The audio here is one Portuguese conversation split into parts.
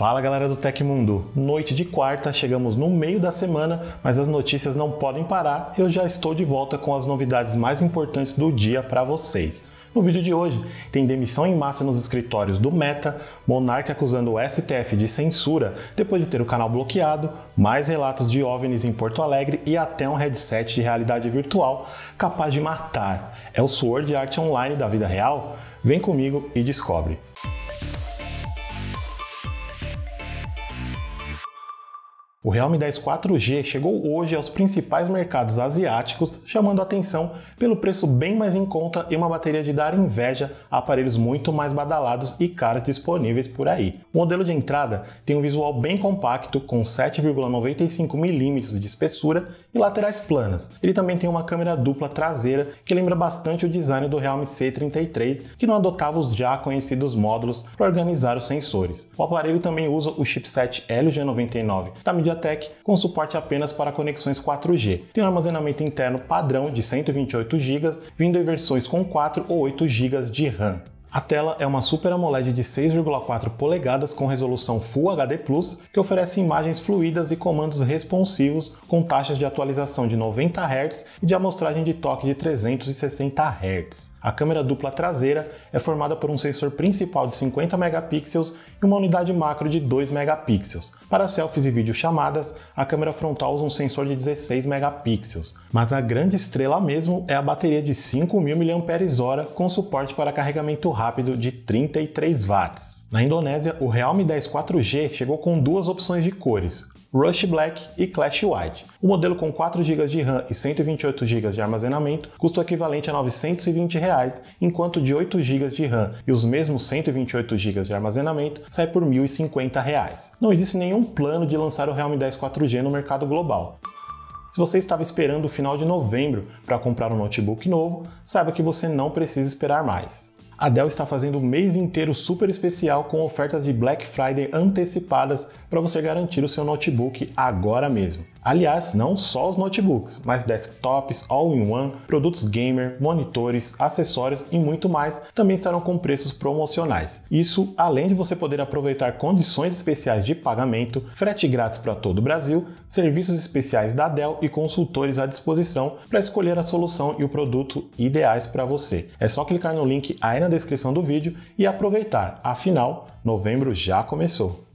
Fala galera do Tecmundo! Noite de quarta, chegamos no meio da semana, mas as notícias não podem parar. Eu já estou de volta com as novidades mais importantes do dia para vocês. No vídeo de hoje, tem demissão em massa nos escritórios do Meta, Monark acusando o STF de censura depois de ter o canal bloqueado, mais relatos de OVNIs em Porto Alegre e até um headset de realidade virtual capaz de matar. É o Sword Art Online da vida real? Vem comigo e descobre. O Realme 10 4G chegou hoje aos principais mercados asiáticos, chamando atenção pelo preço bem mais em conta e uma bateria de dar inveja a aparelhos muito mais badalados e caros disponíveis por aí. O modelo de entrada tem um visual bem compacto, com 7,95mm de espessura e laterais planas. Ele também tem uma câmera dupla traseira que lembra bastante o design do Realme C33, que não adotava os já conhecidos módulos para organizar os sensores. O aparelho também usa o chipset Helio G99 da MediaTek MediaTek com suporte apenas para conexões 4G. Tem um armazenamento interno padrão de 128 GB, vindo em versões com 4 ou 8 GB de RAM. A tela é uma Super AMOLED de 6,4 polegadas com resolução Full HD+, que oferece imagens fluídas e comandos responsivos com taxas de atualização de 90 Hz e de amostragem de toque de 360 Hz. A câmera dupla traseira é formada por um sensor principal de 50 megapixels e uma unidade macro de 2 megapixels. Para selfies e videochamadas, a câmera frontal usa um sensor de 16 megapixels. Mas a grande estrela mesmo é a bateria de 5.000 mAh com suporte para carregamento rápido de 33 watts. Na Indonésia, o Realme 10 4G chegou com duas opções de cores, Rush Black e Clash White. O modelo com 4 GB de RAM e 128 GB de armazenamento custa o equivalente a 920 reais, enquanto de 8 GB de RAM e os mesmos 128 GB de armazenamento sai por 1.050 reais. Não existe nenhum plano de lançar o Realme 10 4G no mercado global. Se você estava esperando o final de novembro para comprar um notebook novo, saiba que você não precisa esperar mais. A Dell está fazendo o mês inteiro super especial com ofertas de Black Friday antecipadas para você garantir o seu notebook agora mesmo. Aliás, não só os notebooks, mas desktops, all-in-one, produtos gamer, monitores, acessórios e muito mais também estarão com preços promocionais. Isso além de você poder aproveitar condições especiais de pagamento, frete grátis para todo o Brasil, serviços especiais da Dell e consultores à disposição para escolher a solução e o produto ideais para você. É só clicar no link aí na descrição do vídeo e aproveitar, afinal, novembro já começou.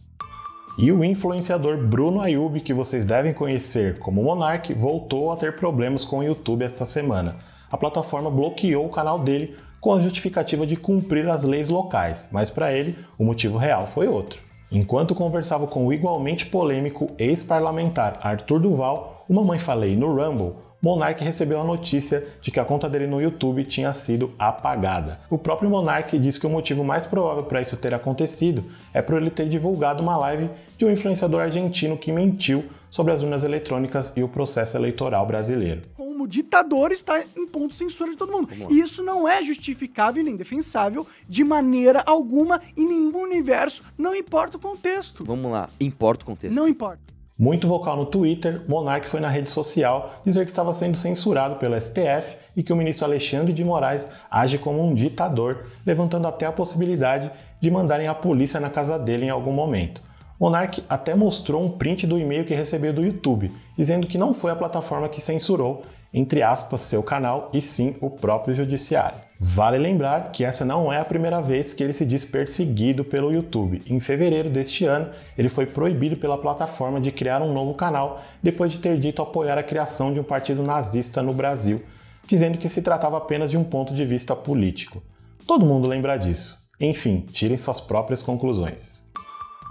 E o influenciador Bruno Ayub, que vocês devem conhecer como Monark, voltou a ter problemas com o YouTube esta semana. A plataforma bloqueou o canal dele com a justificativa de cumprir as leis locais, mas para ele o motivo real foi outro. Enquanto conversava com o igualmente polêmico ex-parlamentar Arthur Duval, uma mãe falei no Rumble, Monark recebeu a notícia de que a conta dele no YouTube tinha sido apagada. O próprio Monark disse que o motivo mais provável para isso ter acontecido é por ele ter divulgado uma live de um influenciador argentino que mentiu sobre as urnas eletrônicas e o processo eleitoral brasileiro. Como ditador está em ponto de censura de todo mundo. E isso não é justificável nem defensável de maneira alguma em nenhum universo, não importa o contexto. Vamos lá, importa o contexto. Não importa. Muito vocal no Twitter, Monark foi na rede social dizer que estava sendo censurado pelo STF e que o ministro Alexandre de Moraes age como um ditador, levantando até a possibilidade de mandarem a polícia na casa dele em algum momento. Monark até mostrou um print do e-mail que recebeu do YouTube, dizendo que não foi a plataforma que censurou, entre aspas, seu canal, e sim o próprio judiciário. Vale lembrar que essa não é a primeira vez que ele se diz perseguido pelo YouTube. Em fevereiro deste ano, ele foi proibido pela plataforma de criar um novo canal depois de ter dito apoiar a criação de um partido nazista no Brasil, dizendo que se tratava apenas de um ponto de vista político. Todo mundo lembra disso. Enfim, tirem suas próprias conclusões.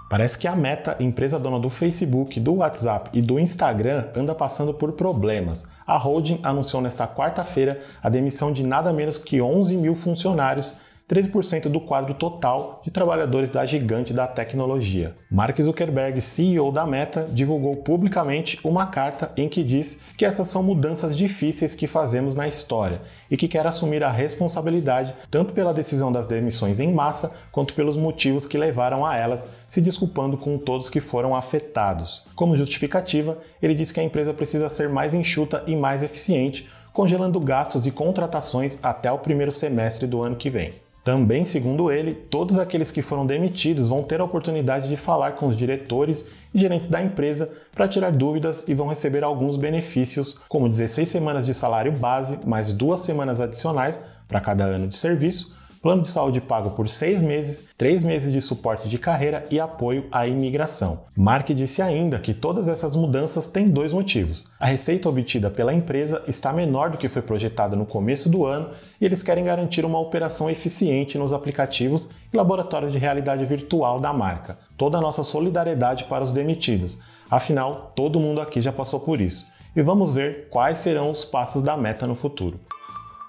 Parece que a Meta, empresa dona do Facebook, do WhatsApp e do Instagram, anda passando por problemas. A holding anunciou nesta quarta-feira a demissão de nada menos que 11 mil funcionários 13% do quadro total de trabalhadores da gigante da tecnologia. Mark Zuckerberg, CEO da Meta, divulgou publicamente uma carta em que diz que essas são mudanças difíceis que fazemos na história e que quer assumir a responsabilidade tanto pela decisão das demissões em massa quanto pelos motivos que levaram a elas, se desculpando com todos que foram afetados. Como justificativa, ele diz que a empresa precisa ser mais enxuta e mais eficiente, congelando gastos e contratações até o primeiro semestre do ano que vem. Também, segundo ele, todos aqueles que foram demitidos vão ter a oportunidade de falar com os diretores e gerentes da empresa para tirar dúvidas e vão receber alguns benefícios, como 16 semanas de salário base, mais duas semanas adicionais para cada ano de serviço, plano de saúde pago por seis meses, três meses de suporte de carreira e apoio à imigração. Mark disse ainda que todas essas mudanças têm dois motivos. A receita obtida pela empresa está menor do que foi projetada no começo do ano e eles querem garantir uma operação eficiente nos aplicativos e laboratórios de realidade virtual da marca. Toda a nossa solidariedade para os demitidos. Afinal, todo mundo aqui já passou por isso. E vamos ver quais serão os passos da meta no futuro.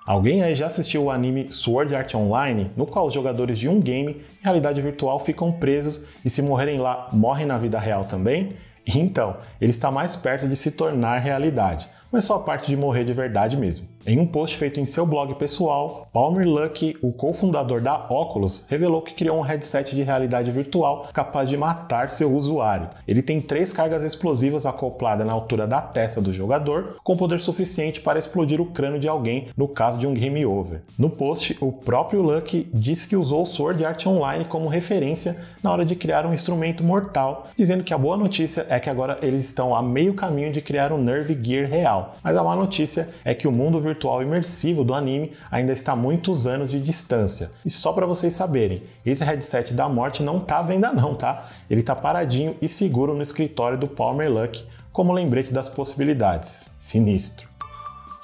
Alguém aí já assistiu o anime Sword Art Online, no qual os jogadores de um game em realidade virtual ficam presos e se morrerem lá, morrem na vida real também? Então, ele está mais perto de se tornar realidade, só a parte de morrer de verdade mesmo. Em um post feito em seu blog pessoal, Palmer Luckey, o cofundador da Oculus, revelou que criou um headset de realidade virtual capaz de matar seu usuário. Ele tem três cargas explosivas acopladas na altura da testa do jogador, com poder suficiente para explodir o crânio de alguém no caso de um game over. No post, o próprio Luckey disse que usou Sword Art Online como referência na hora de criar um instrumento mortal, dizendo que a boa notícia é que agora eles estão a meio caminho de criar um Nerve Gear real. Mas a má notícia é que o mundo virtual imersivo do anime ainda está a muitos anos de distância. E só para vocês saberem, esse headset da morte não tá à venda não, tá? Ele tá paradinho e seguro no escritório do Palmer Luck como lembrete das possibilidades. Sinistro.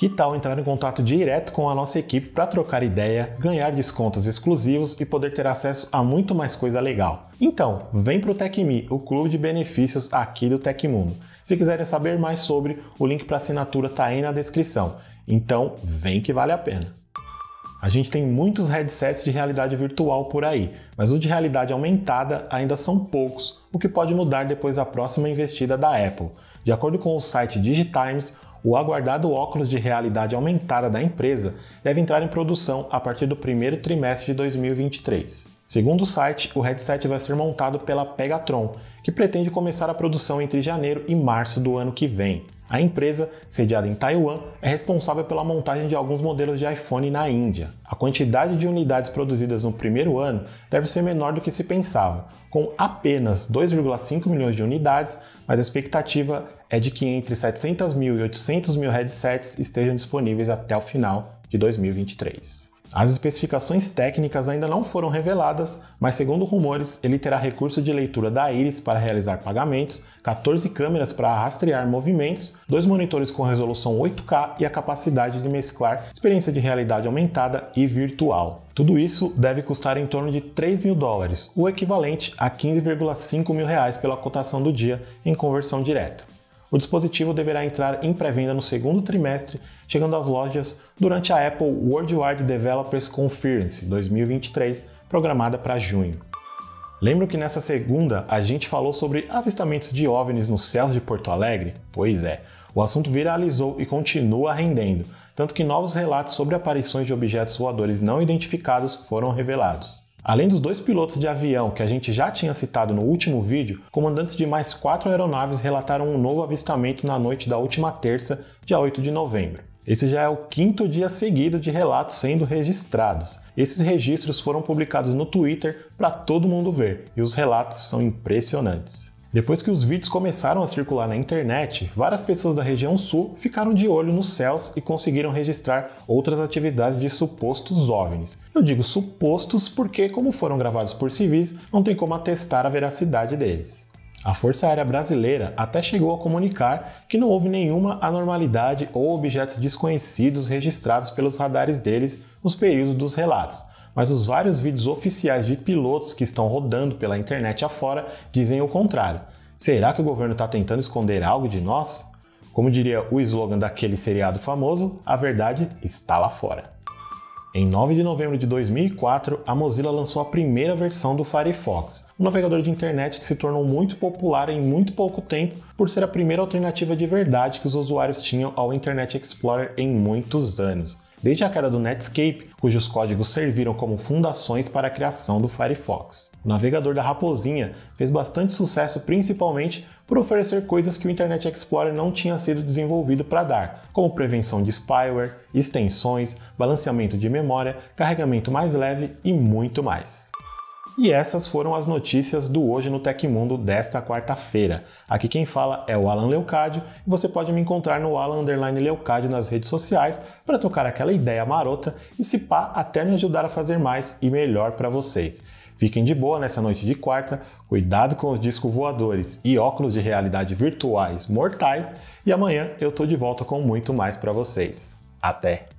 Que tal entrar em contato direto com a nossa equipe para trocar ideia, ganhar descontos exclusivos e poder ter acesso a muito mais coisa legal? Então, vem para o o clube de benefícios aqui do Tecmundo. Se quiserem saber mais sobre, o link para assinatura está aí na descrição. Então, vem que vale a pena. A gente tem muitos headsets de realidade virtual por aí, mas os de realidade aumentada ainda são poucos, o que pode mudar depois da próxima investida da Apple. De acordo com o site Digitimes, o aguardado óculos de realidade aumentada da empresa deve entrar em produção a partir do primeiro trimestre de 2023. Segundo o site, o headset vai ser montado pela Pegatron, que pretende começar a produção entre janeiro e março do ano que vem. A empresa, sediada em Taiwan, é responsável pela montagem de alguns modelos de iPhone na Índia. A quantidade de unidades produzidas no primeiro ano deve ser menor do que se pensava, com apenas 2,5 milhões de unidades, mas a expectativa é de que entre 700 mil e 800 mil headsets estejam disponíveis até o final de 2023. As especificações técnicas ainda não foram reveladas, mas segundo rumores, ele terá recurso de leitura da íris para realizar pagamentos, 14 câmeras para rastrear movimentos, dois monitores com resolução 8K e a capacidade de mesclar experiência de realidade aumentada e virtual. Tudo isso deve custar em torno de 3 mil dólares, o equivalente a 15,5 mil reais pela cotação do dia em conversão direta. O dispositivo deverá entrar em pré-venda no segundo trimestre, chegando às lojas durante a Apple Worldwide Developers Conference 2023, programada para junho. Lembro que nessa segunda a gente falou sobre avistamentos de OVNIs nos céus de Porto Alegre? Pois é, o assunto viralizou e continua rendendo, tanto que novos relatos sobre aparições de objetos voadores não identificados foram revelados. Além dos dois pilotos de avião que a gente já tinha citado no último vídeo, comandantes de mais quatro aeronaves relataram um novo avistamento na noite da última terça, dia 8 de novembro. Esse já é o quinto dia seguido de relatos sendo registrados. Esses registros foram publicados no Twitter para todo mundo ver e os relatos são impressionantes. Depois que os vídeos começaram a circular na internet, várias pessoas da região sul ficaram de olho nos céus e conseguiram registrar outras atividades de supostos OVNIs. Eu digo supostos porque, como foram gravados por civis, não tem como atestar a veracidade deles. A Força Aérea Brasileira até chegou a comunicar que não houve nenhuma anormalidade ou objetos desconhecidos registrados pelos radares deles nos períodos dos relatos, mas os vários vídeos oficiais de pilotos que estão rodando pela internet afora dizem o contrário. Será que o governo está tentando esconder algo de nós? Como diria o slogan daquele seriado famoso, a verdade está lá fora. Em 9 de novembro de 2004, a Mozilla lançou a primeira versão do Firefox, um navegador de internet que se tornou muito popular em muito pouco tempo por ser a primeira alternativa de verdade que os usuários tinham ao Internet Explorer em muitos anos. Desde a queda do Netscape, cujos códigos serviram como fundações para a criação do Firefox. O navegador da Raposinha fez bastante sucesso principalmente por oferecer coisas que o Internet Explorer não tinha sido desenvolvido para dar, como prevenção de spyware, extensões, balanceamento de memória, carregamento mais leve e muito mais. E essas foram as notícias do Hoje no Tecmundo desta quarta-feira. Aqui quem fala é o Alan Leucádio e você pode me encontrar no Alan Leucádio nas redes sociais para tocar aquela ideia marota e se pá até me ajudar a fazer mais e melhor para vocês. Fiquem de boa nessa noite de quarta, cuidado com os discos voadores e óculos de realidade virtuais mortais e amanhã eu tô de volta com muito mais para vocês. Até!